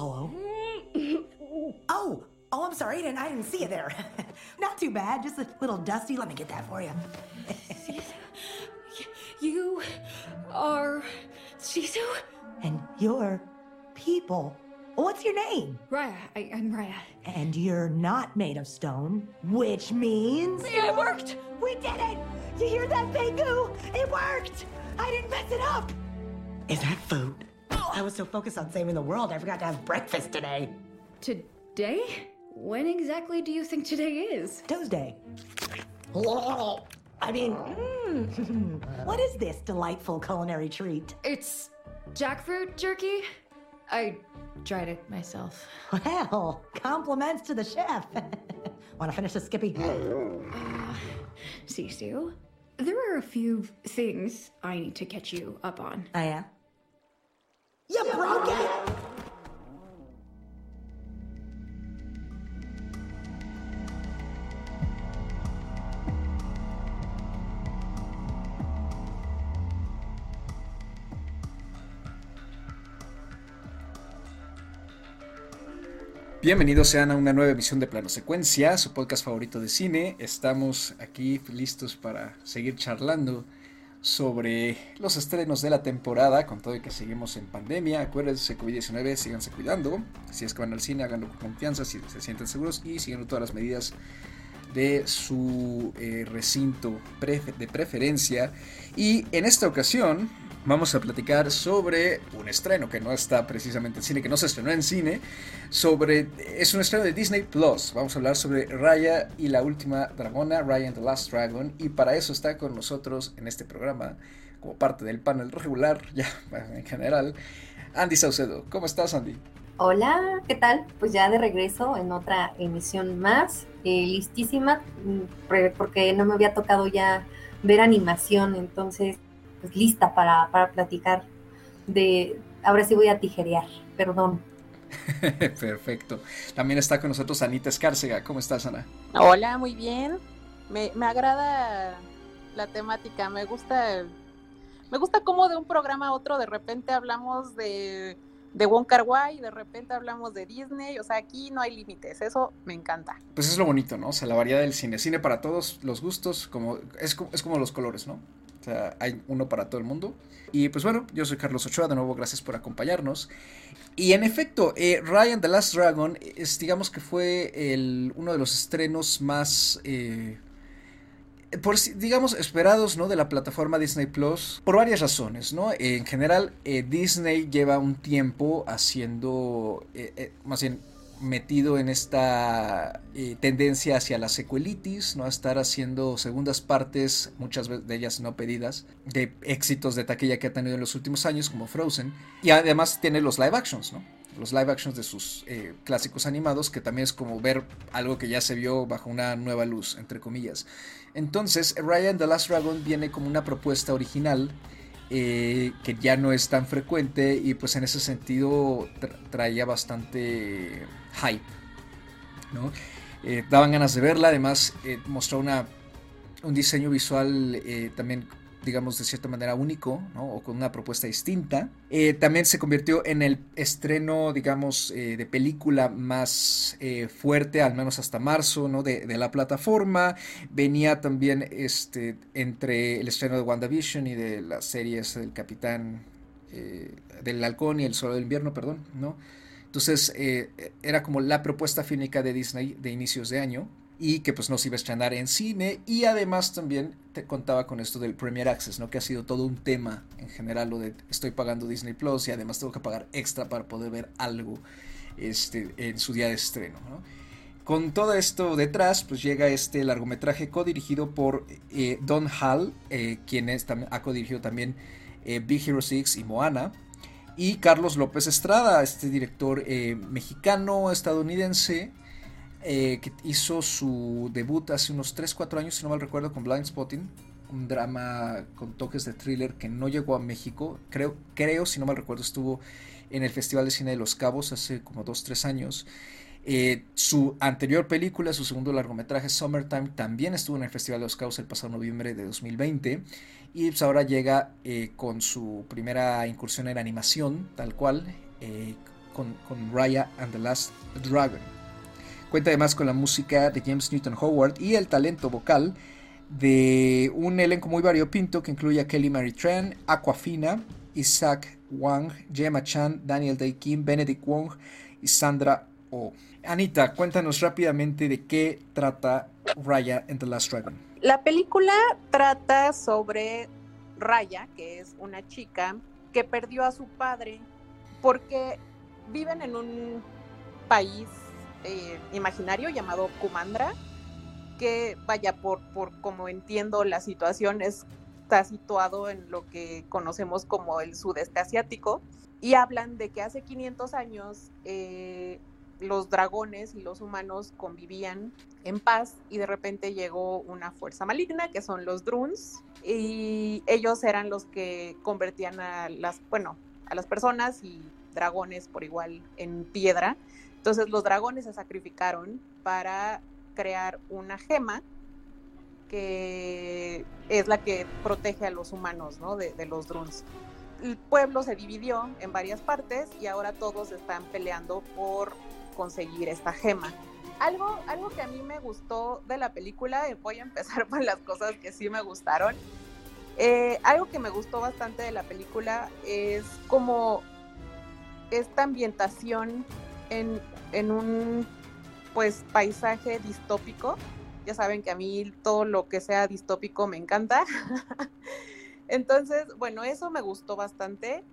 Hello? Mm-hmm. oh, oh, I'm sorry. I didn't, I didn't see you there. Not too bad. Just a little dusty. Let me get that for you. You are Sisu? and you're people. What's your name? Raya. I, I'm Raya. And you're not made of stone, which means. Yeah, it worked! We did it! You hear that, Bangu? It worked! I didn't mess it up! Is that food? I was so focused on saving the world, I forgot to have breakfast today. Today? When exactly do you think today is? Tuesday. I mean, mm, what is this delightful culinary treat? It's jackfruit jerky. I tried it myself. Well, compliments to the chef. Want to finish the Skippy? Sisu, there are a few things I need to catch you up on. I am. Broke it! Bienvenidos sean a una nueva emisión de Plano Secuencia, su podcast favorito de cine. Estamos aquí listos para seguir charlando sobre los estrenos de la temporada, con todo y que seguimos en pandemia. Acuérdense, COVID-19, síganse cuidando. Si es que van al cine, háganlo con confianza, si se sienten seguros y siguiendo todas las medidas de su eh, recinto de preferencia. Y en esta ocasión vamos a platicar sobre un estreno que no está precisamente en cine, que no se estrenó en cine, sobre es un estreno de Disney Plus. Vamos a hablar sobre Raya y la última dragona, Raya and the Last Dragon, y para eso está con nosotros en este programa como parte del panel regular, ya en general, Andy Saucedo. ¿Cómo estás, Andy? Hola, ¿qué tal? Pues ya de regreso en otra emisión más, eh, listísima, mm, porque no me había tocado ya ver animación, entonces, pues lista para, para platicar de, ahora sí voy a tijerear, perdón. Perfecto. También está con nosotros Anita Escárcega. ¿Cómo estás, Ana? Hola, muy bien. Me, me agrada la temática, me gusta, me gusta cómo de un programa a otro de repente hablamos de, de Wong Kar Wai, de repente hablamos de Disney, o sea, aquí no hay límites, eso me encanta. Pues es lo bonito, ¿no? O sea, la variedad del cine. Cine para todos los gustos, como es, co- es como los colores, ¿no? Hay uno para todo el mundo. Y pues bueno, yo soy Carlos Ochoa, de nuevo gracias por acompañarnos. Y en efecto, eh, Ryan the Last Dragon es, digamos que fue uno de los estrenos más, eh, digamos, esperados, ¿no? De la plataforma Disney Plus, por varias razones, ¿no? En general, eh, Disney lleva un tiempo haciendo, más bien, metido en esta eh, tendencia hacia la secuelitis, ¿no? A estar haciendo segundas partes, muchas de ellas no pedidas, de éxitos de taquilla que ha tenido en los últimos años, como Frozen. Y además tiene los live actions, ¿no? Los live actions de sus eh, clásicos animados, que también es como ver algo que ya se vio bajo una nueva luz, entre comillas. Entonces, Ryan the Last Dragon viene como una propuesta original eh, que ya no es tan frecuente y pues en ese sentido tra- traía bastante hype, ¿no? Eh, daban ganas de verla, además eh, mostró una, un diseño visual eh, también digamos de cierta manera único, ¿no? O con una propuesta distinta. También se convirtió en el estreno, digamos, de película más fuerte, al menos hasta marzo, ¿no? De, de la plataforma. Venía también este, entre el estreno de WandaVision y de las series del Capitán, del Halcón y el Solo del Invierno, perdón, ¿no? Entonces eh, era como la propuesta fílmica de Disney de inicios de año y que pues nos iba a estrenar en cine y además también contaba con esto del Premier Access, ¿no? Que ha sido todo un tema en general lo de estoy pagando Disney Plus y además tengo que pagar extra para poder ver algo este, en su día de estreno, ¿no? Con todo esto detrás, pues llega este largometraje codirigido por eh, Don Hall, eh, quien es, ha codirigido también eh, Big Hero 6 y Moana, y Carlos López Estrada, este director eh, mexicano-estadounidense, eh, que hizo su debut hace unos 3-4 años, si no mal recuerdo, con Blind Spotting, un drama con toques de thriller que no llegó a México, creo, creo si no mal recuerdo, estuvo en el Festival de Cine de Los Cabos hace como 2-3 años. Eh, su anterior película, su segundo largometraje, Summertime, también estuvo en el Festival de los Cabos el pasado noviembre de 2020. Y pues ahora llega eh, con su primera incursión en animación, tal cual, eh, con, con Raya and the Last Dragon. Cuenta además con la música de James Newton Howard y el talento vocal de un elenco muy variopinto que incluye a Kelly Mary Tran, Aquafina, Isaac Wang, Gemma Chan, Daniel Day Kim, Benedict Wong y Sandra Anita, cuéntanos rápidamente de qué trata Raya and the Last Dragon. La película trata sobre Raya, que es una chica que perdió a su padre porque viven en un país eh, imaginario llamado Kumandra, que vaya, por, por como entiendo la situación, está situado en lo que conocemos como el sudeste asiático, y hablan de que hace 500 años eh, los dragones y los humanos convivían en paz y de repente llegó una fuerza maligna que son los Druns y ellos eran los que convertían a las, bueno, a las personas y dragones por igual en piedra. Entonces los dragones se sacrificaron para crear una gema que es la que protege a los humanos, ¿no? De, los Druns el pueblo se dividió en varias partes y ahora todos están peleando por conseguir esta gema. Algo, algo que a mí me gustó de la película, voy a empezar por las cosas que sí me gustaron. Eh, algo que me gustó bastante de la película es como esta ambientación en, en un pues paisaje distópico. Ya saben que a mí todo lo que sea distópico me encanta. Entonces, bueno, eso me gustó bastante.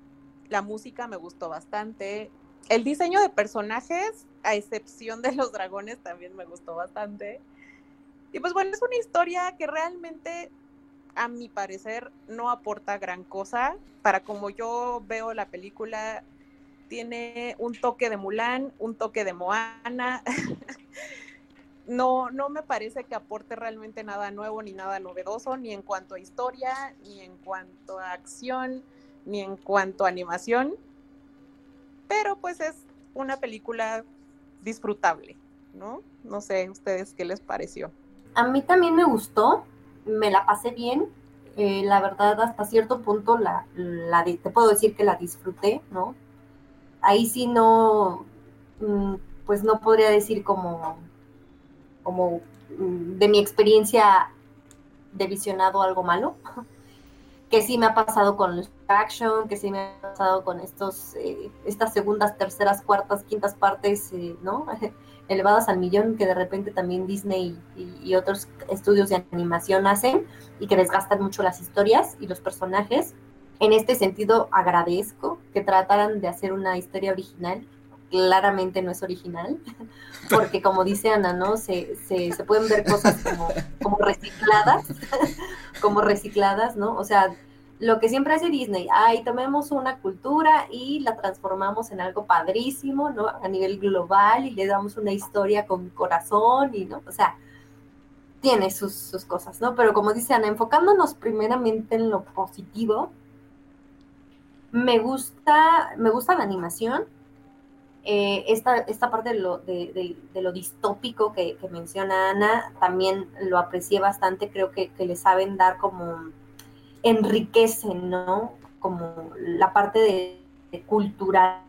La música me gustó bastante. El diseño de personajes, a excepción de los dragones, también me gustó bastante. Y pues bueno, es una historia que realmente, a mi parecer, no aporta gran cosa. Para como yo veo la película, tiene un toque de Mulan, un toque de Moana. no, no me parece que aporte realmente nada nuevo ni nada novedoso, ni en cuanto a historia, ni en cuanto a acción, ni en cuanto a animación pero pues es una película disfrutable, ¿no? No sé, ustedes qué les pareció. A mí también me gustó, me la pasé bien, eh, la verdad hasta cierto punto la, la te puedo decir que la disfruté, ¿no? Ahí sí no, mm, pues no podría decir como, como mm, de mi experiencia de visionado algo malo, que sí me ha pasado con el action, que sí me ha pasado con estos, eh, estas segundas, terceras, cuartas, quintas partes, eh, ¿no? Elevadas al millón que de repente también Disney y, otros estudios de animación hacen y que desgastan mucho las historias y los personajes. En este sentido, agradezco que trataran de hacer una historia original. Claramente no es original, porque como dice Ana, ¿no? Se, se, se pueden ver cosas como, como recicladas, como recicladas, ¿no? O sea, lo que siempre hace Disney, ay, tomemos una cultura y la transformamos en algo padrísimo, ¿no? A nivel global y le damos una historia con corazón y, ¿no? O sea, tiene sus, sus cosas, ¿no? Pero como dice Ana, enfocándonos primeramente en lo positivo, me gusta, me gusta la animación, eh, esta, esta parte de lo, de, de, lo distópico que, menciona Ana, también lo aprecié bastante, creo que, que le saben dar como enriquecen, ¿no? Como la parte de, cultural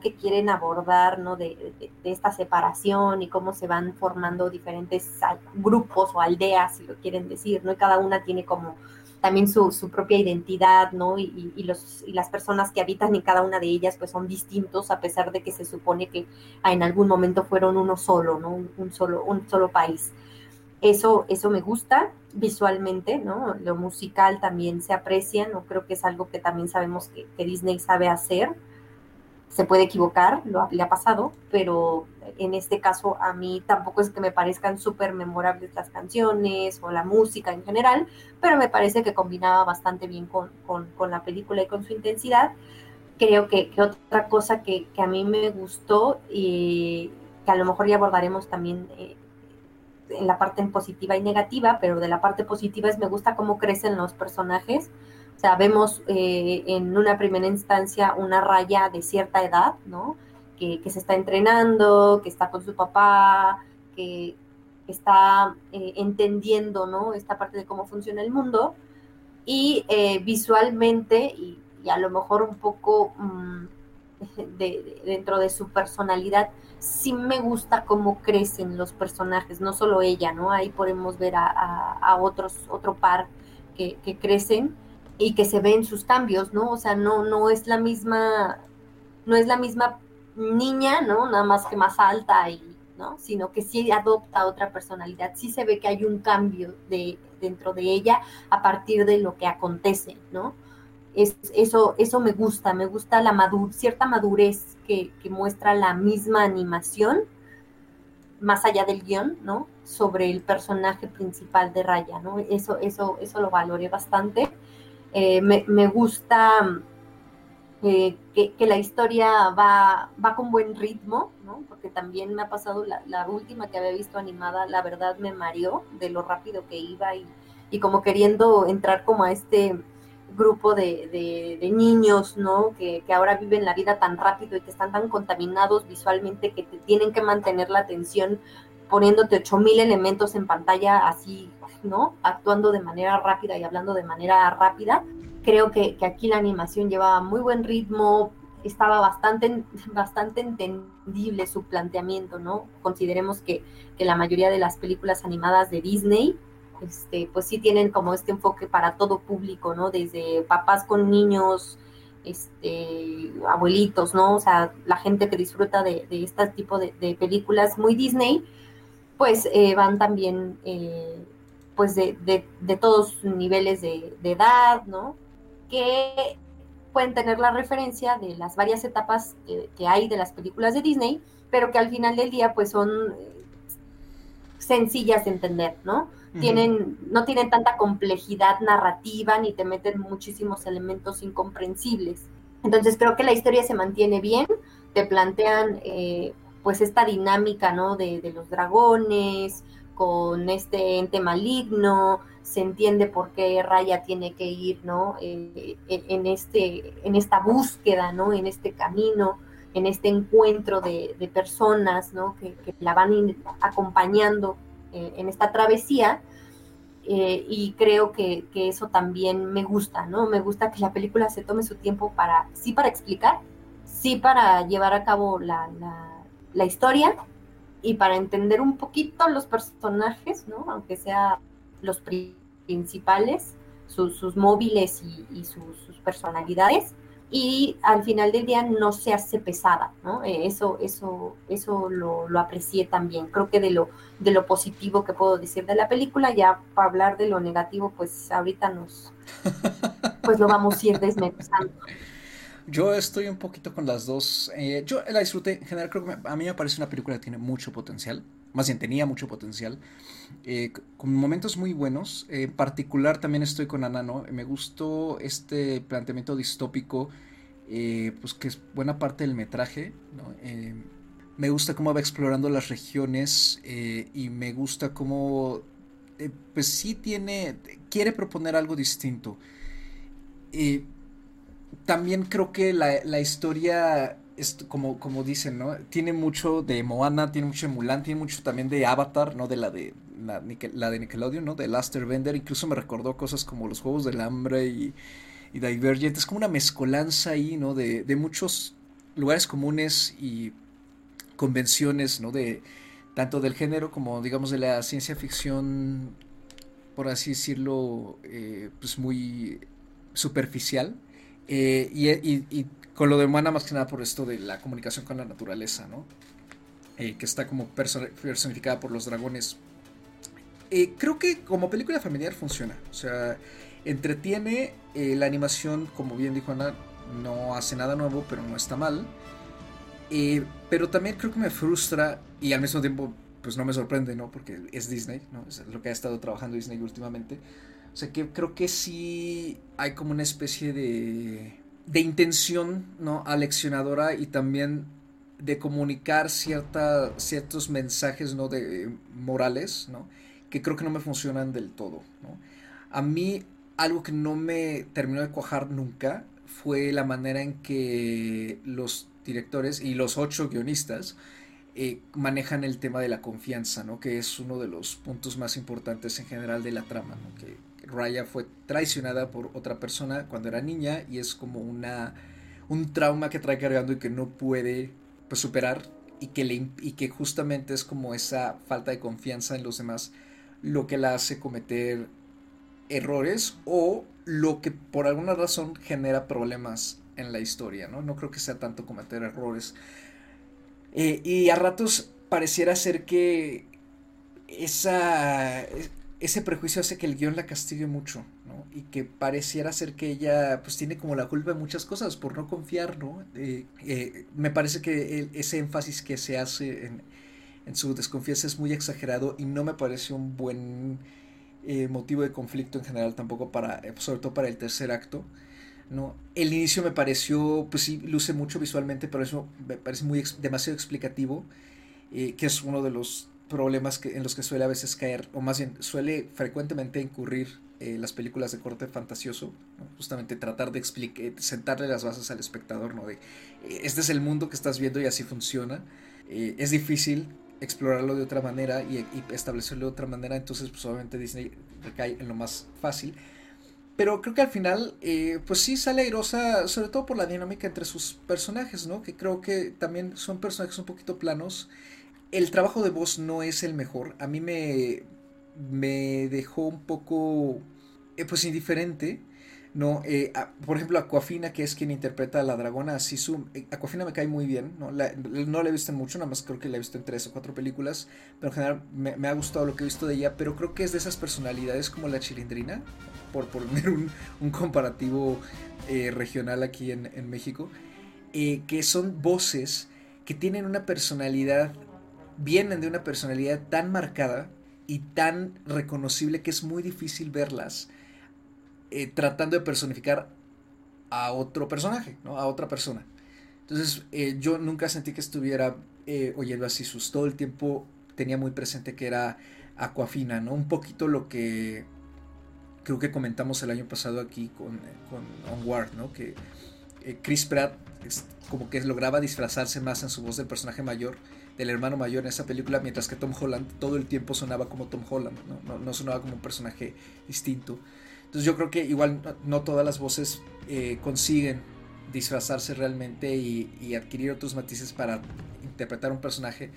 que quieren abordar, ¿no? De, esta separación y cómo se van formando diferentes grupos o aldeas, si lo quieren decir, ¿no? Y cada una tiene como también su, su propia identidad, ¿no? Y, y, los, y las personas que habitan en cada una de ellas, pues son distintos, a pesar de que se supone que en algún momento fueron uno solo, ¿no? Un, solo, un solo país. Eso, eso me gusta visualmente, ¿no? Lo musical también se aprecia, ¿no? Creo que es algo que también sabemos que, Disney sabe hacer. Se puede equivocar, lo le ha pasado, pero en este caso a mí tampoco es que me parezcan súper memorables las canciones o la música en general, pero me parece que combinaba bastante bien con, la película y con su intensidad. Creo que, otra cosa que, a mí me gustó y que a lo mejor ya abordaremos también eh, en la parte positiva y negativa, pero de la parte positiva es me gusta cómo crecen los personajes. O sea, vemos eh, en una primera instancia una raya de cierta edad, ¿no? Que, se está entrenando, que está con su papá, que, está eh, entendiendo, ¿no? Esta parte de cómo funciona el mundo. Y eh, visualmente, y, a lo mejor un poco mm, de, dentro de su personalidad, sí me gusta cómo crecen los personajes, no solo ella, ¿no? Ahí podemos ver a, otros, otro par que, crecen y que se ven sus cambios, ¿no? O sea, no, no es la misma, no es la misma niña, ¿no? Nada más que más alta y, ¿no? Sino que sí adopta otra personalidad, sí se ve que hay un cambio de, dentro de ella a partir de lo que acontece, ¿no? Es, eso, eso me gusta, me gusta la madur cierta madurez que, muestra la misma animación, más allá del guion, ¿no? Sobre el personaje principal de Raya, ¿no? Eso, eso, eso lo valoré bastante. Eh, me, gusta eh, que, la historia va, va con buen ritmo, ¿no? Porque también me ha pasado la, última que había visto animada, la verdad me mareó de lo rápido que iba y, y como queriendo entrar como a este grupo de, de, niños, ¿no? Que, que, ahora viven la vida tan rápido y que están tan contaminados visualmente que te tienen que mantener la atención poniéndote ocho mil elementos en pantalla así, ¿no? Actuando de manera rápida y hablando de manera rápida Creo que, aquí la animación llevaba muy buen ritmo, estaba bastante, bastante entendible su planteamiento, ¿no? Consideremos que, la mayoría de las películas animadas de Disney, este, pues sí tienen como este enfoque para todo público, ¿no? Desde papás con niños, este, abuelitos, ¿no? O sea, la gente que disfruta de, este tipo de, películas muy Disney, pues eh, van también, eh, pues de, de, todos niveles de, edad, ¿no? que pueden tener la referencia de las varias etapas que, hay de las películas de Disney, pero que al final del día pues son eh, sencillas de entender, ¿no? Tienen, no tienen tanta complejidad narrativa ni te meten muchísimos elementos incomprensibles. Entonces creo que la historia se mantiene bien, te plantean eh, pues esta dinámica, ¿no? De, de los dragones, con este ente maligno, se entiende por qué Raya tiene que ir, ¿no? Eh, en, este, en esta búsqueda, ¿no? En este camino, en este encuentro de, personas, ¿no? Que, la van acompañando eh, en esta travesía. Eh, y creo que, eso también me gusta, ¿no? Me gusta que la película se tome su tiempo para, sí para explicar, sí para llevar a cabo la, la historia y para entender un poquito los personajes, ¿no? Aunque sea los principales, sus, móviles y, sus, personalidades, y al final del día no se hace pesada, ¿no? Eh, eso, eso, eso lo, lo, aprecié también. Creo que de lo, de lo positivo que puedo decir de la película, ya para hablar de lo negativo, pues ahorita nos, pues lo vamos a ir desmenuzando. Yo estoy un poquito con las dos. Eh, yo la disfruté. En general, creo que a mí me parece una película que tiene mucho potencial. Más bien, tenía mucho potencial. Eh, con momentos muy buenos. en particular, también estoy con Anano. Me gustó este planteamiento distópico. Eh, pues que es buena parte del metraje. me gusta cómo va explorando las regiones. y me gusta cómo. pues sí tiene. Quiere proponer algo distinto también creo que la, historia, es como, como dicen, ¿no? Tiene mucho de Moana, tiene mucho de Mulan, tiene mucho también de Avatar, ¿no? De la de, la, de Nickelodeon, ¿no? De Laster Bender. Incluso me recordó cosas como los Juegos del Hambre y, y Divergent. Es como una mezcolanza ahí, ¿no? De, de muchos lugares comunes y convenciones, ¿no? De tanto del género como, digamos, de la ciencia ficción, por así decirlo, eh, pues muy superficial. Eh, y, con lo de humana más que nada por esto de la comunicación con la naturaleza, ¿no? Eh, que está como personificada por los dragones. Eh, creo que como película familiar funciona. O sea, entretiene la animación, como bien dijo Ana, no hace nada nuevo, pero no está mal. pero también creo que me frustra y al mismo tiempo pues no me sorprende, ¿no? Porque es Disney, ¿no? Es lo que ha estado trabajando Disney últimamente o sea que creo que sí hay como una especie de, de intención, ¿no? Aleccionadora y también de comunicar cierta, ciertos mensajes, ¿no? De morales, ¿no? Que creo que no me funcionan del todo, ¿no? A mí algo que no me terminó de cuajar nunca fue la manera en que los directores y los ocho guionistas eh, manejan el tema de la confianza, ¿no? Que es uno de los puntos más importantes en general de la trama, ¿no? Que Raya fue traicionada por otra persona cuando era niña y es como una, un trauma que trae cargando y que no puede pues, superar y que, le, y que justamente es como esa falta de confianza en los demás lo que la hace cometer errores o lo que por alguna razón genera problemas en la historia, ¿no? No creo que sea tanto cometer errores. Eh, y a ratos pareciera ser que esa, ese prejuicio hace que el guion la castigue mucho, ¿no? Y que pareciera ser que ella pues tiene como la culpa de muchas cosas por no confiar, ¿no? Eh, eh, me parece que ese énfasis que se hace en, su desconfianza es muy exagerado y no me parece un buen eh, motivo de conflicto en general tampoco para, sobre todo para el tercer acto. ¿no? El inicio me pareció, pues sí, luce mucho visualmente, pero eso me parece muy demasiado explicativo, que es uno de los problemas que, en los que suele a veces caer, o más bien suele frecuentemente incurrir eh, las películas de corte fantasioso, justamente tratar de explicar, sentarle las bases al espectador, ¿no? De, eh, este es el mundo que estás viendo y así funciona. Eh, es difícil explorarlo de otra manera y, establecerlo de otra manera, entonces pues obviamente Disney recae en lo más fácil. Pero creo que al final, pues sí sale airosa, sobre todo por la dinámica entre sus personajes, ¿no? Que creo que también son personajes un poquito planos el trabajo de voz no es el mejor. A mí me, me dejó un poco, eh, pues, indiferente. No, eh, por ejemplo, Aquafina, que es quien interpreta a la dragona Sisu, eh, Aquafina me cae muy bien, ¿no? La, no he visto en mucho, nada más creo que la he visto en tres o cuatro películas, pero en general me, ha gustado lo que he visto de ella, pero creo que es de esas personalidades como la chilindrina, por poner un, comparativo regional aquí en México, que son voces que tienen una personalidad vienen de una personalidad tan marcada y tan reconocible que es muy difícil verlas eh, tratando de personificar a otro personaje, ¿no? a otra persona. Entonces eh, yo nunca sentí que estuviera eh, oyendo así sus todo el tiempo tenía muy presente que era Aquafina, ¿no? Un poquito lo que creo que comentamos el año pasado aquí con, con Onward, ¿no? Que Chris Pratt como que lograba disfrazarse más en su voz del personaje mayor del hermano mayor en esa película, mientras que Tom Holland todo el tiempo sonaba como Tom Holland, no, no, sonaba como un personaje distinto. Entonces yo creo que igual no, todas las voces eh, consiguen disfrazarse realmente y, adquirir otros matices para interpretar un personaje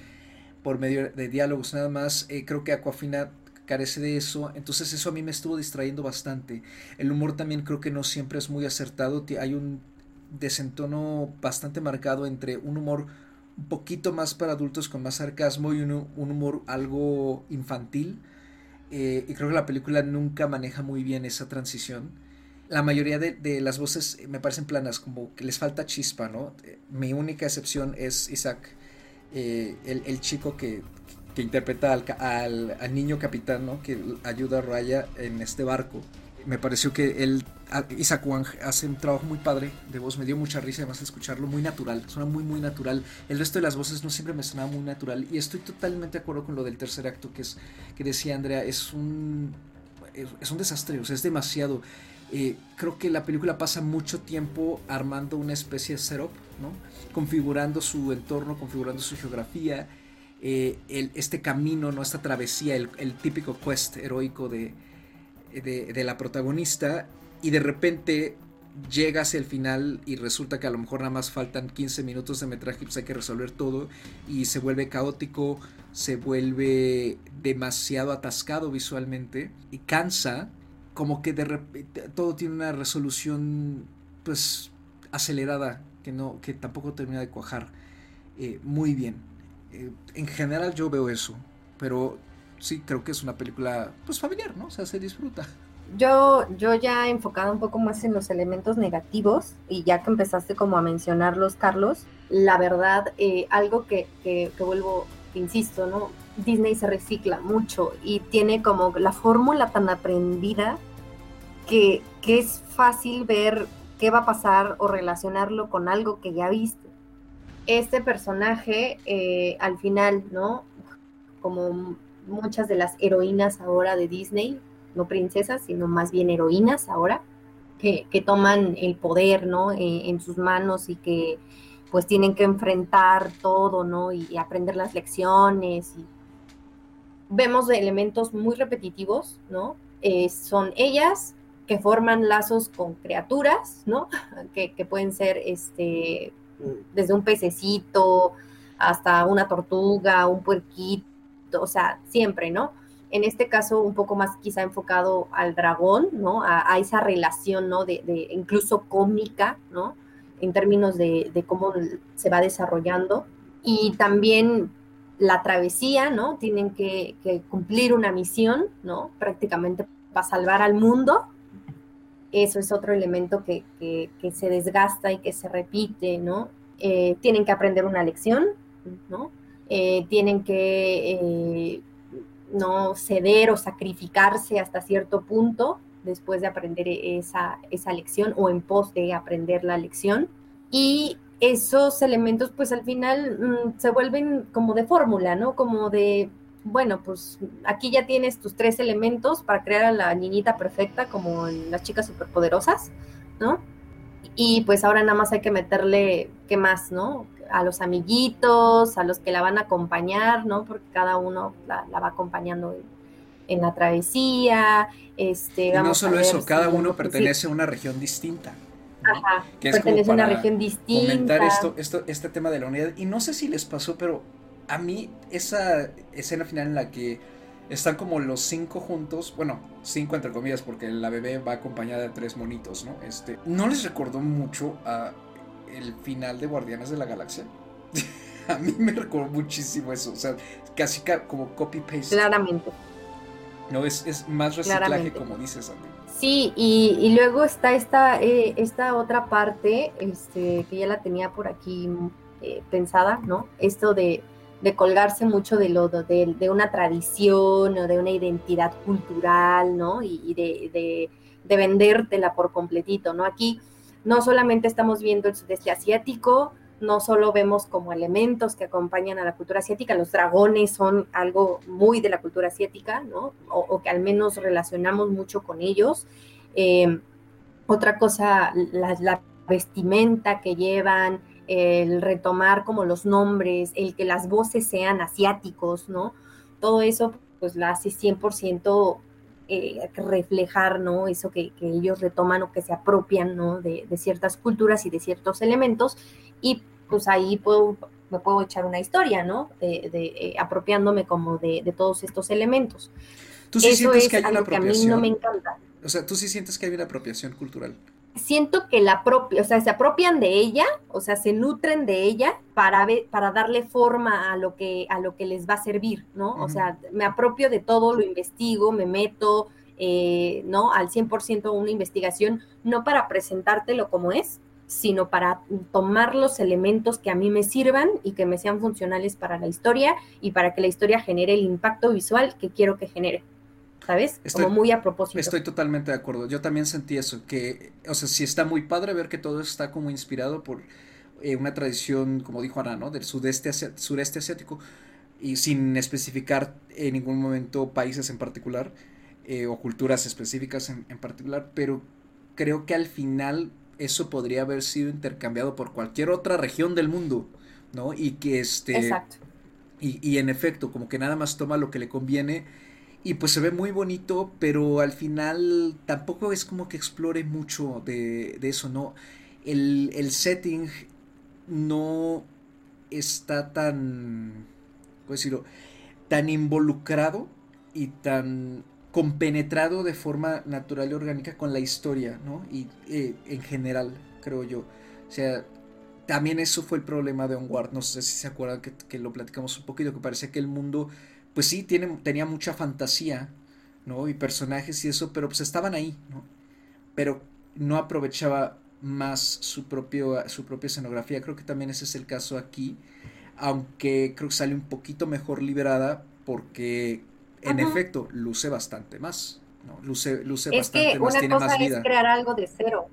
por medio de diálogos nada más. Eh, creo que Aquafina carece de eso, entonces eso a mí me estuvo distrayendo bastante. El humor también creo que no siempre es muy acertado, hay un desentono bastante marcado entre un humor un poquito más para adultos con más sarcasmo y un, humor algo infantil. Eh, y creo que la película nunca maneja muy bien esa transición. La mayoría de, las voces me parecen planas, como que les falta chispa, ¿no? Eh, mi única excepción es Isaac, eh, el, chico que, interpreta al, al, niño capitán, ¿no? Que ayuda a Raya en este barco me pareció que él, Isaac Wang, hace un trabajo muy padre de voz, me dio mucha risa además de escucharlo, muy natural, suena muy muy natural. El resto de las voces no siempre me sonaba muy natural y estoy totalmente de acuerdo con lo del tercer acto que es que decía Andrea, es un es un desastre, o sea, es demasiado. Eh, creo que la película pasa mucho tiempo armando una especie de setup, ¿no? configurando su entorno, configurando su geografía, eh, el, este camino, ¿no? esta travesía, el, típico quest heroico de, de, la protagonista y de repente llega hacia el final y resulta que a lo mejor nada más faltan 15 minutos de metraje y pues hay que resolver todo y se vuelve caótico, se vuelve demasiado atascado visualmente y cansa, como que de repente todo tiene una resolución pues acelerada que no que tampoco termina de cuajar eh, muy bien. Eh, en general yo veo eso, pero sí creo que es una película pues familiar, ¿no? O sea, se disfruta. Yo, yo ya enfocada un poco más en los elementos negativos y ya que empezaste como a mencionarlos, Carlos, la verdad, eh, algo que, que, que vuelvo, insisto, ¿no? Disney se recicla mucho y tiene como la fórmula tan aprendida que, que es fácil ver qué va a pasar o relacionarlo con algo que ya viste. Este personaje, eh, al final, ¿no? Como muchas de las heroínas ahora de Disney, no princesas, sino más bien heroínas ahora, que, toman el poder, ¿no? Eh, en sus manos y que pues tienen que enfrentar todo, ¿no? Y, aprender las lecciones. Y... Vemos elementos muy repetitivos, ¿no? Eh, son ellas que forman lazos con criaturas, ¿no? Que, que pueden ser este, desde un pececito hasta una tortuga, un puerquito, o sea, siempre, ¿no? En este caso, un poco más quizá enfocado al dragón, ¿no? A, esa relación, ¿no? De, incluso cómica, ¿no? En términos de, cómo se va desarrollando. Y también la travesía, ¿no? Tienen que, que cumplir una misión, ¿no? Prácticamente para salvar al mundo, eso es otro elemento que, se desgasta y que se repite, ¿no? Eh, tienen que aprender una lección, ¿no? Eh, tienen que eh, no ceder o sacrificarse hasta cierto punto después de aprender esa, esa lección o en pos de aprender la lección. Y esos elementos, pues al final mm, se vuelven como de fórmula, ¿no? Como de bueno, pues aquí ya tienes tus tres elementos para crear a la niñita perfecta como las chicas superpoderosas, ¿no? Y pues ahora nada más hay que meterle, ¿qué más, no? A los amiguitos, a los que la van a acompañar, ¿no? Porque cada uno la, va acompañando en, la travesía. Este, y no solo eso, cada uno pertenece a una región distinta. Ajá, pertenece a una región distinta. Comentar esto, esto, este tema de la unidad. Y no sé si les pasó, pero a mí esa escena final en la que están como los cinco juntos, bueno, cinco entre comillas, porque la bebé va acompañada de tres monitos, ¿no? Este, ¿no les recordó mucho a el final de Guardianes de la Galaxia? a mí me recordó muchísimo eso, o sea, casi como copy-paste. Claramente. No, es, es más reciclaje, como dices, Andy. Sí, y, luego está esta, eh, esta otra parte, este, que ya la tenía por aquí eh, pensada, ¿no? Esto de de colgarse mucho de, lo, de, de, una tradición o de una identidad cultural, ¿no? Y, de, de, vendértela por completito, ¿no? Aquí no solamente estamos viendo el sudeste asiático, no solo vemos como elementos que acompañan a la cultura asiática, los dragones son algo muy de la cultura asiática, ¿no? O, que al menos relacionamos mucho con ellos. Eh, otra cosa, la vestimenta que llevan, el retomar como los nombres, el que las voces sean asiáticos, ¿no? Todo eso pues la hace 100% eh, reflejar, ¿no? Eso que, ellos retoman o que se apropian, ¿no? De, ciertas culturas y de ciertos elementos y pues ahí puedo, me puedo echar una historia, ¿no? De, eh, apropiándome como de, todos estos elementos. ¿Tú sí sientes que hay una apropiación? a mí no me encanta. O sea, ¿tú sí sientes que hay una apropiación cultural? Siento que la propia, o sea, se apropian de ella, o sea, se nutren de ella para para darle forma a lo que a lo que les va a servir, ¿no? O sea, me apropio de todo, lo investigo, me meto, eh, ¿no? Al 100% una investigación, no para presentártelo como es, sino para tomar los elementos que a mí me sirvan y que me sean funcionales para la historia y para que la historia genere el impacto visual que quiero que genere. ¿Sabes? Como muy a propósito. Estoy totalmente de acuerdo. Yo también sentí eso, que, o sea, sí está muy padre ver que todo está como inspirado por eh, una tradición, como dijo Ana, ¿no? Del sudeste sureste asiático y sin especificar en ningún momento países en particular eh, o culturas específicas en, particular, pero creo que al final eso podría haber sido intercambiado por cualquier otra región del mundo, ¿no? Y que este... Exacto. Y, y en efecto, como que nada más toma lo que le conviene y pues se ve muy bonito, pero al final tampoco es como que explore mucho de, eso, ¿no? El, el, setting no está tan, ¿cómo decirlo? Tan involucrado y tan compenetrado de forma natural y orgánica con la historia, ¿no? Y eh, en general, creo yo. O sea, también eso fue el problema de Onward. No sé si se acuerdan que, que lo platicamos un poquito, que parecía que el mundo pues sí, tiene, tenía mucha fantasía, ¿no? Y personajes y eso, pero pues estaban ahí, ¿no? Pero no aprovechaba más su, propio, su propia escenografía. Creo que también ese es el caso aquí, aunque creo que sale un poquito mejor liberada porque en efecto luce bastante más, ¿no? Luce, luce bastante más, tiene más vida. Es crear algo de cero.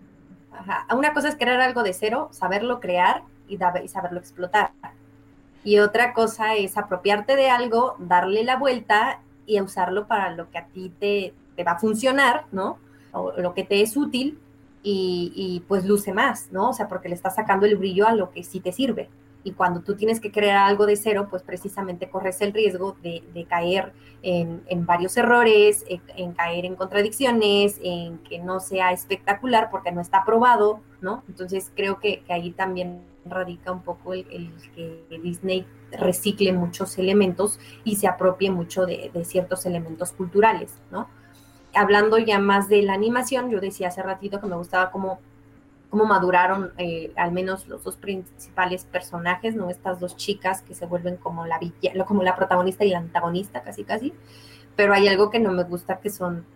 Ajá. Una cosa es crear algo de cero, saberlo crear y, y saberlo explotar. Y otra cosa es apropiarte de algo, darle la vuelta y usarlo para lo que a ti te, va a funcionar, ¿no? O lo que te es útil y, pues luce más, ¿no? O sea, porque le estás sacando el brillo a lo que sí te sirve. Y cuando tú tienes que crear algo de cero, pues precisamente corres el riesgo de, caer en, varios errores, en, caer en contradicciones, en que no sea espectacular porque no está probado, ¿no? Entonces creo que, ahí también radica un poco el, que Disney recicle muchos elementos y se apropie mucho de, ciertos elementos culturales, ¿no? Hablando ya más de la animación, yo decía hace ratito que me gustaba cómo cómo maduraron eh, al menos los dos principales personajes, ¿no? Estas dos chicas que se vuelven como la, como la protagonista y la antagonista, casi casi. Pero hay algo que no me gusta, que son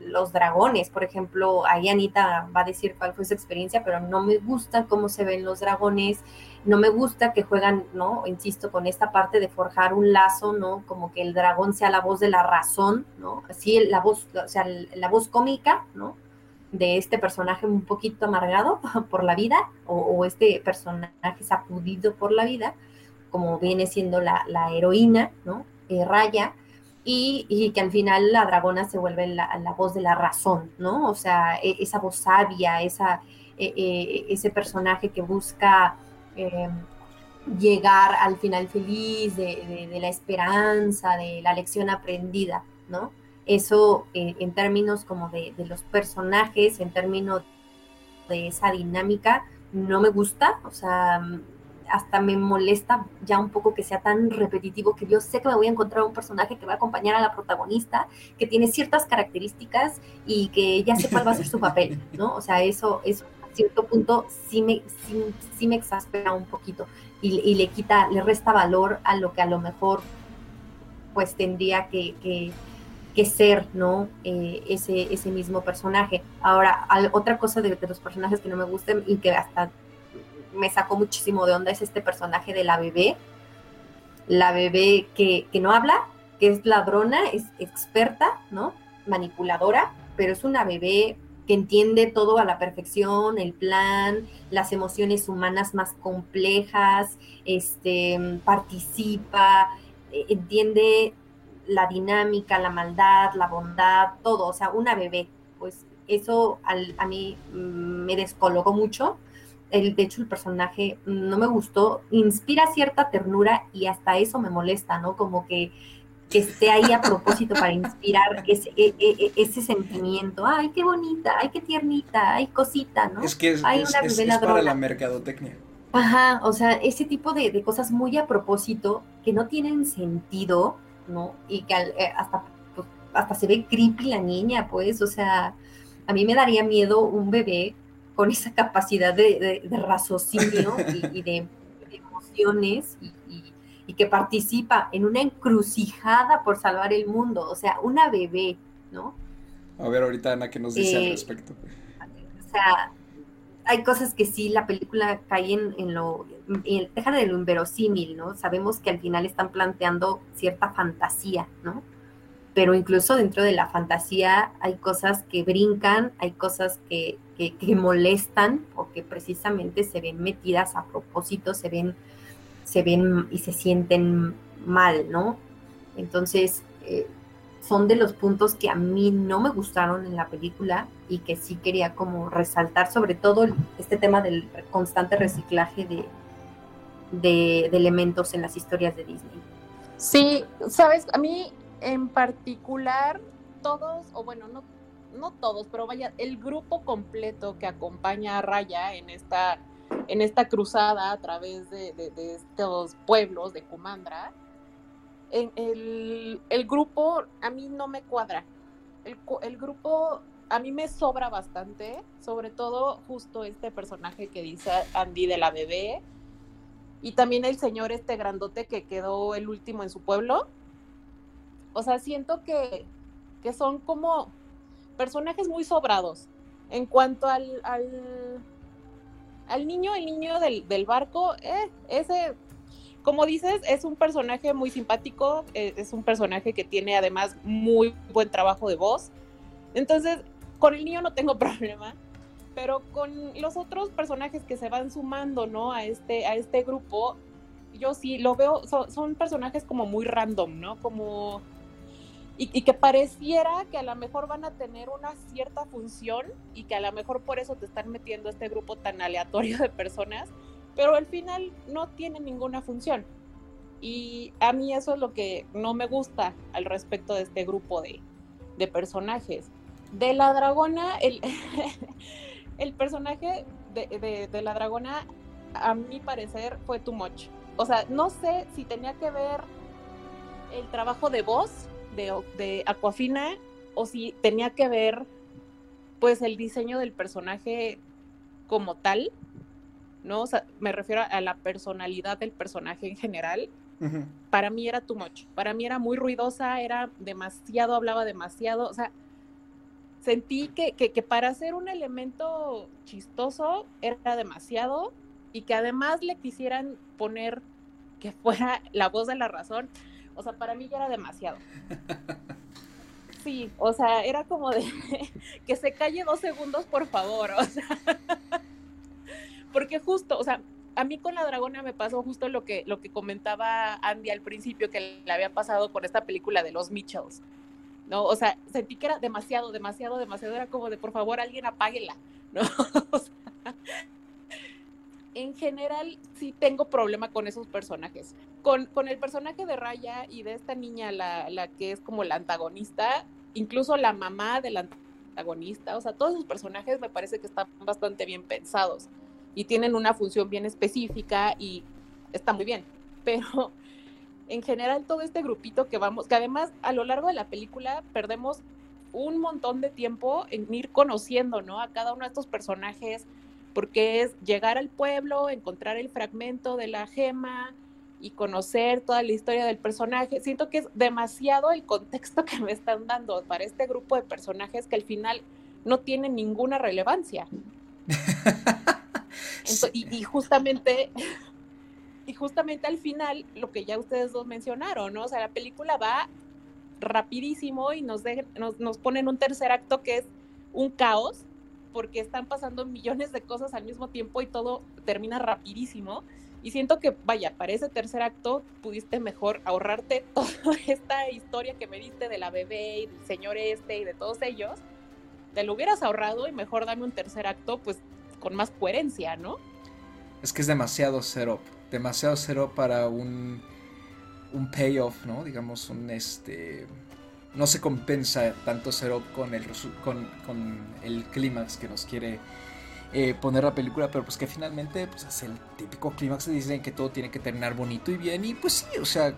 los dragones. Por ejemplo, ahí Anita va a decir cuál fue su experiencia, pero no me gusta cómo se ven los dragones. No me gusta que juegan, ¿no? Insisto, con esta parte de forjar un lazo, ¿no? Como que el dragón sea la voz de la razón, ¿no? Así la voz, o sea, la voz cómica, ¿no? de este personaje un poquito amargado por la vida o, este personaje sacudido por la vida, como viene siendo la, heroína, ¿no? Eh, Raya, y, que al final la dragona se vuelve la, voz de la razón, ¿no? O sea, e, esa voz sabia, esa, e, e, ese personaje que busca em, llegar al final feliz, de la esperanza, de la lección aprendida, ¿no? Eso eh, en términos como de, los personajes, en términos de esa dinámica, no me gusta, o sea, hasta me molesta ya un poco que sea tan repetitivo que yo sé que me voy a encontrar un personaje que va a acompañar a la protagonista, que tiene ciertas características y que ya sé cuál va a ser su papel, ¿no? O sea, eso, eso a cierto punto sí me, sí, me exaspera un poquito y, y, le quita, le resta valor a lo que a lo mejor pues tendría que, que que ser, ¿no? Eh, ese, ese mismo personaje. Ahora, otra cosa de, los personajes que no me gustan y que hasta me sacó muchísimo de onda es este personaje de la bebé. La bebé que, que no habla, que es ladrona, es experta, ¿no? Manipuladora, pero es una bebé que entiende todo a la perfección, el plan, las emociones humanas más complejas, este, participa, e, entiende la dinámica, la maldad, la bondad, todo, o sea, una bebé, pues eso a mí mm, me descolocó mucho. El, de hecho, el personaje no me gustó, inspira cierta ternura y hasta eso me molesta, ¿no? Como que, esté ahí a propósito para inspirar ese, e, e, e, ese, sentimiento. Ay, qué bonita, ay, qué tiernita, ay, cosita, ¿no? Es que es, para la mercadotecnia. Ajá, o sea, ese tipo de, de, cosas muy a propósito que no tienen sentido, ¿no? Y que eh, hasta, pues, hasta se ve creepy la niña, pues, o sea, a mí me daría miedo un bebé con esa capacidad de, raciocinio y, de, emociones y, que participa en una encrucijada por salvar el mundo, o sea, una bebé, ¿no? A ver, ahorita Ana, ¿qué nos dice al eh, respecto? O sea, hay cosas que sí, la película cae en, lo, deja de lo inverosímil, ¿no? Sabemos que al final están planteando cierta fantasía, ¿no? Pero incluso dentro de la fantasía hay cosas que brincan, hay cosas que, que, molestan porque precisamente se ven metidas a propósito, se ven, se ven y se sienten mal, ¿no? Entonces, eh, son de los puntos que a mí no me gustaron en la película y que sí quería como resaltar, sobre todo este tema del constante reciclaje de, de, elementos en las historias de Disney. Sí, sabes, a mí en particular, todos, o bueno, no, no todos, pero vaya, el grupo completo que acompaña a Raya en esta, en esta cruzada a través de, estos pueblos de Kumandra, el, el, grupo a mí no me cuadra. El, el, grupo a mí me sobra bastante, sobre todo justo este personaje que dice Andy de la bebé y también el señor este grandote que quedó el último en su pueblo. O sea, siento que, que son como personajes muy sobrados. En cuanto al, al, niño, el niño del, del barco, eh, ese como dices, es un personaje muy simpático, eh, es un personaje que tiene además muy buen trabajo de voz. Entonces, con el niño no tengo problema, pero con los otros personajes que se van sumando, ¿no? A este, a este grupo, yo sí lo veo, son, personajes como muy random, ¿no? Como... Y, que pareciera que a lo mejor van a tener una cierta función y que a lo mejor por eso te están metiendo este grupo tan aleatorio de personas pero al final no tiene ninguna función. Y a mí eso es lo que no me gusta al respecto de este grupo de, de personajes. De la dragona, el, el personaje de, de, la dragona, a mi parecer, fue too much. O sea, no sé si tenía que ver el trabajo de voz de, de Aquafina o si tenía que ver pues el diseño del personaje como tal, ¿no? O sea, me refiero a la personalidad del personaje en general. Para mí era too much. Para mí era muy ruidosa, era demasiado, hablaba demasiado. O sea, sentí que, que, para hacer un elemento chistoso era demasiado y que además le quisieran poner que fuera la voz de la razón. O sea, para mí ya era demasiado. Sí, o sea, era como de que se calle dos segundos, por favor. O sea, porque justo, o sea, a mí con la dragona me pasó justo lo que, lo que comentaba Andy al principio que le había pasado con esta película de los Mitchells. ¿no? O sea, sentí que era demasiado, demasiado, demasiado. Era como de, por favor, alguien apáguela, ¿no? O sea, en general sí tengo problema con esos personajes. Con, con el personaje de Raya y de esta niña, la, la, que es como la antagonista, incluso la mamá del antagonista, o sea, todos esos personajes me parece que están bastante bien pensados y tienen una función bien específica y está muy bien. Pero en general todo este grupito que vamos, que además a lo largo de la película perdemos un montón de tiempo en ir conociendo, ¿no? A cada uno de estos personajes, porque es llegar al pueblo, encontrar el fragmento de la gema y conocer toda la historia del personaje. Siento que es demasiado el contexto que me están dando para este grupo de personajes que al final no tienen ninguna relevancia. y, justamente, y justamente al final, lo que ya ustedes dos mencionaron, ¿no? O sea, la película va rapidísimo y nos, nos, nos ponen un tercer acto que es un caos, porque están pasando millones de cosas al mismo tiempo y todo termina rapidísimo. Y siento que, vaya, para ese tercer acto pudiste mejor ahorrarte toda esta historia que me diste de la bebé y del señor este y de todos ellos. Te lo hubieras ahorrado y mejor dame un tercer acto, pues con más coherencia, ¿no? Es que es demasiado setup, demasiado setup para un, un payoff, ¿no? Digamos, un este. No se compensa tanto setup con el, con, con el clímax que nos quiere eh, poner la película, pero pues que finalmente pues, es el típico clímax de Disney que todo tiene que terminar bonito y bien. Y pues sí, o sea, eh,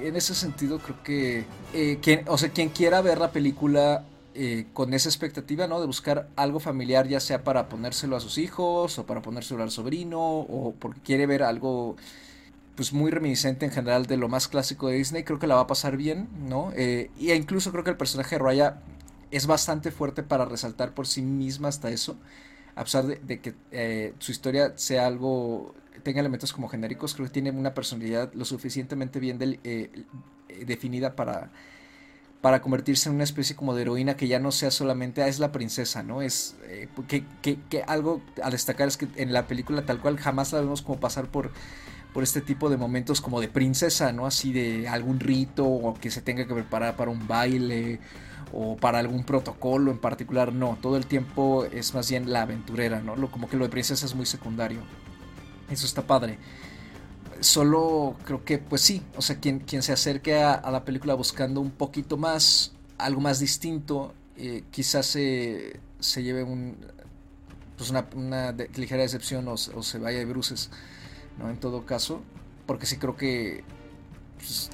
en ese sentido creo que eh, o sea, quien quiera ver la película con esa expectativa, ¿no? De buscar algo familiar, ya sea para ponérselo a sus hijos o para ponérselo al sobrino o porque quiere ver algo pues muy reminiscente en general de lo más clásico de Disney, creo que la va a pasar bien, ¿no? Eh, y incluso creo que el personaje de Raya es bastante fuerte para resaltar por sí misma hasta eso, a pesar de, que eh, su historia sea algo, tenga elementos como genéricos, creo que tiene una personalidad lo suficientemente bien definida para para convertirse en una especie como de heroína que ya no sea solamente, ah, es la princesa, ¿no? Es eh, que, que, que, algo a destacar es que en la película tal cual jamás la vemos como pasar por, por este tipo de momentos como de princesa, ¿no? Así de algún rito o que se tenga que preparar para un baile o para algún protocolo en particular, no, todo el tiempo es más bien la aventurera, ¿no? Lo, como que lo de princesa es muy secundario. Eso está padre solo creo que, pues sí, o sea, quien, quien se acerque a, la película buscando un poquito más, algo más distinto, eh, quizás se, se lleve un, pues una, una ligera decepción o, se vaya de bruces, ¿no? En todo caso, porque sí creo que pues,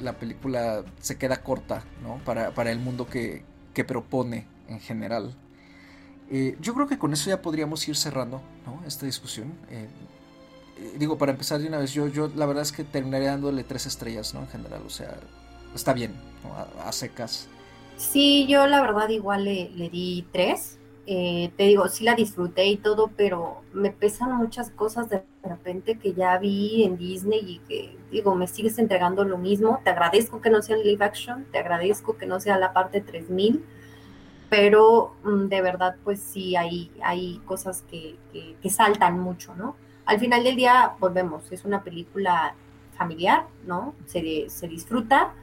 la, película se queda corta, ¿no? Para, para el mundo que, que propone en general. Eh, yo creo que con eso ya podríamos ir cerrando ¿no? esta discusión. Eh, eh, digo, para empezar de una vez, yo, yo la verdad es que terminaría dándole tres estrellas, ¿no? En general, o sea, está bien, a, secas. Sí, yo la verdad igual le, le di tres. Eh, te digo, sí la disfruté y todo, pero me pesan muchas cosas de repente que ya vi en Disney y que, digo, me sigues entregando lo mismo. Te agradezco que no sea live action, te agradezco que no sea la parte 3000, pero mm, de verdad, pues sí, hay, hay cosas que, que saltan mucho, ¿no? al final del día, volvemos, es una película familiar, ¿no? Se, se disfruta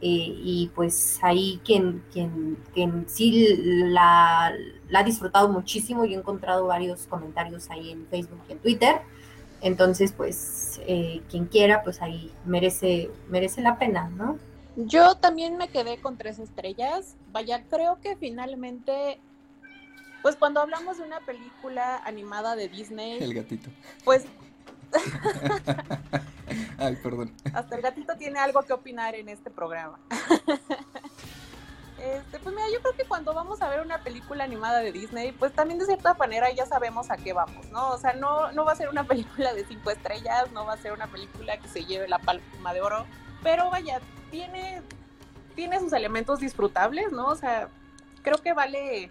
eh, y pues ahí quien, quien, quien sí la, ha disfrutado muchísimo y he encontrado varios comentarios ahí en Facebook y en Twitter, Entonces, pues, eh, quien quiera, pues ahí merece, merece la pena, ¿no? Yo también me quedé con tres estrellas. Vaya, creo que finalmente, pues cuando hablamos de una película animada de Disney, El gatito. pues Ay, perdón. hasta el gatito tiene algo que opinar en este programa. Este, pues mira, yo creo que cuando vamos a ver una película animada de Disney, pues también de cierta manera ya sabemos a qué vamos, ¿no? O sea, no, no va a ser una película de cinco estrellas, no va a ser una película que se lleve la palma de oro, pero vaya, tiene, tiene sus elementos disfrutables, ¿no? O sea, creo que vale,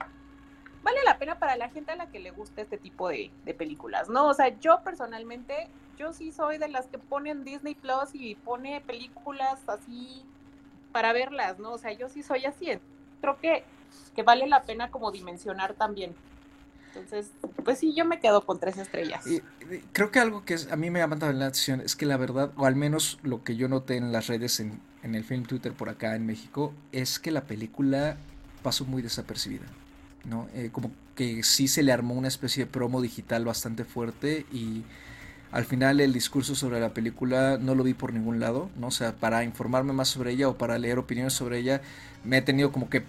vale la pena para la gente a la que le guste este tipo de, de películas, ¿no? O sea, yo personalmente, yo sí soy de las que ponen Disney Plus y pone películas así para verlas, ¿no? O sea, yo sí soy así. Creo que, que vale la pena como dimensionar también. Entonces, pues sí, yo me quedo con tres estrellas. Creo que algo que es- a mí me llama la atención es que la verdad, o al menos lo que yo noté en las redes, en, en el film Twitter por acá en México, es que la película pasó muy desapercibida, ¿no? Eh, como que sí se le armó una especie de promo digital bastante fuerte y al final el discurso sobre la película no lo vi por ningún lado, ¿no? O sea, para informarme más sobre ella o para leer opiniones sobre ella, me he tenido como que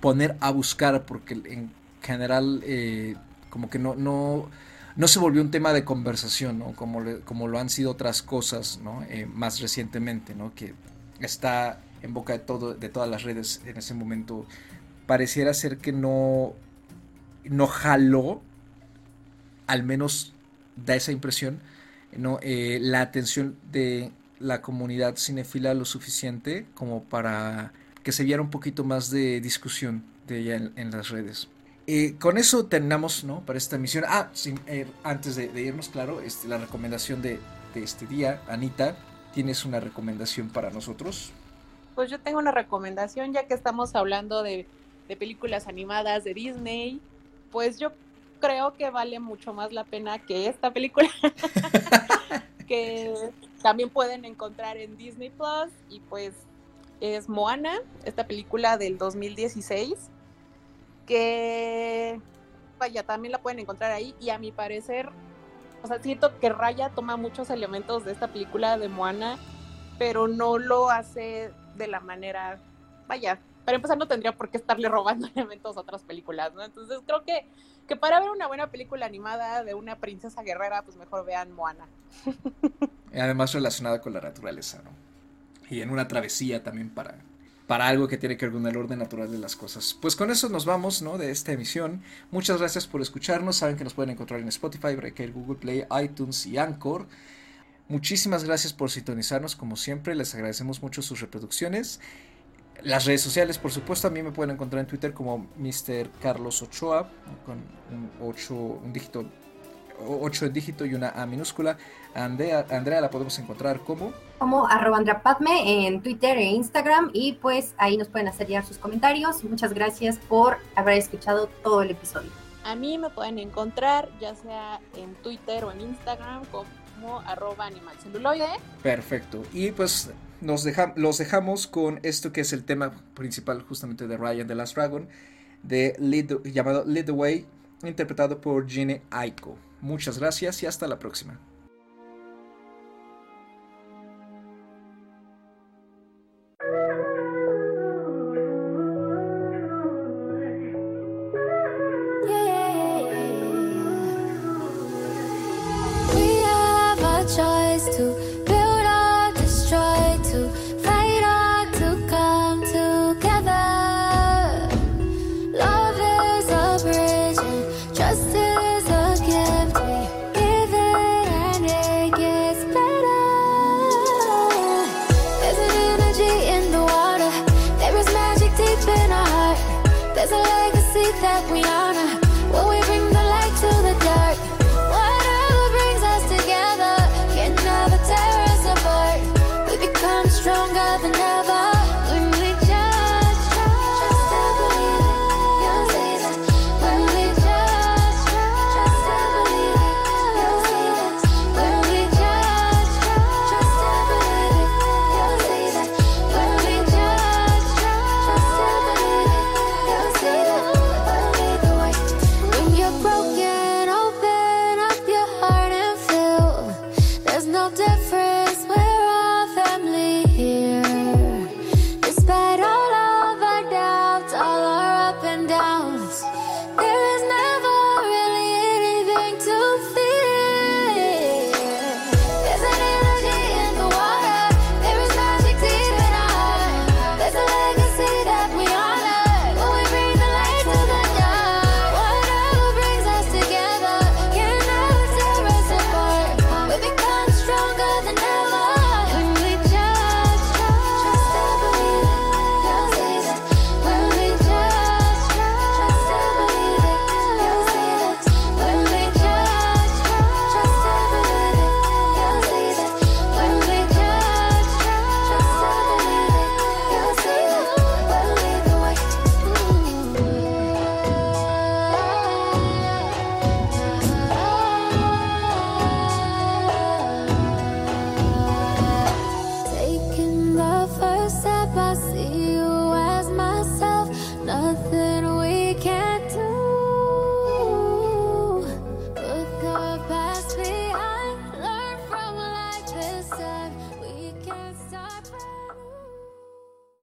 poner a buscar porque en general eh, como que no, no, no se volvió un tema de conversación, ¿no? Como, como lo han sido otras cosas, ¿no? Eh, más recientemente, ¿no? Que está en boca de, todo, de todas las redes en ese momento. Pareciera ser que no, no jaló, al menos da esa impresión, ¿no? Eh, la atención de la comunidad cinefila lo suficiente como para que se viera un poquito más de discusión de ella en, las redes. Eh, con eso terminamos, ¿no? Para esta emisión. Ah, eh, antes de, de irnos, claro, este, la recomendación de, de este día, Anita, ¿tienes una recomendación para nosotros? Pues yo tengo una recomendación, ya que estamos hablando de, de películas animadas de Disney, pues yo creo que vale mucho más la pena que esta película, que también pueden encontrar en Disney Plus, y pues es Moana, esta película del 2016, que vaya, también la pueden encontrar ahí, y a mi parecer, o sea, siento que Raya toma muchos elementos de esta película de Moana, pero no lo hace de la manera, vaya, para empezar no tendría por qué estarle robando elementos a otras películas, ¿no? Entonces creo que, que para ver una buena película animada de una princesa guerrera, pues mejor vean Moana. Además relacionada con la naturaleza, ¿no? Y en una travesía también para, para algo que tiene que ver con el orden natural de las cosas. Pues con eso nos vamos, ¿no? De esta emisión. Muchas gracias por escucharnos. Saben que nos pueden encontrar en Spotify, Breaker, Google Play, iTunes y Anchor. Muchísimas gracias por sintonizarnos, como siempre. Les agradecemos mucho sus reproducciones. Las redes sociales, por supuesto, a mí me pueden encontrar en Twitter como Mr. Carlos Ochoa, con un 8, un dígito, 8 en dígito y una A minúscula. Andrea, Andrea la podemos encontrar como. Como arroba Andrea Padme en Twitter e Instagram y pues ahí nos pueden hacer llegar sus comentarios. Muchas gracias por haber escuchado todo el episodio. A mí me pueden encontrar ya sea en Twitter o en Instagram como arroba animalceluloide. Perfecto. Y pues nos deja, los dejamos con esto que es el tema principal justamente de Ryan the Last Dragon, de llamado Lead the Way, interpretado por Gene Aiko. Muchas gracias y hasta la próxima.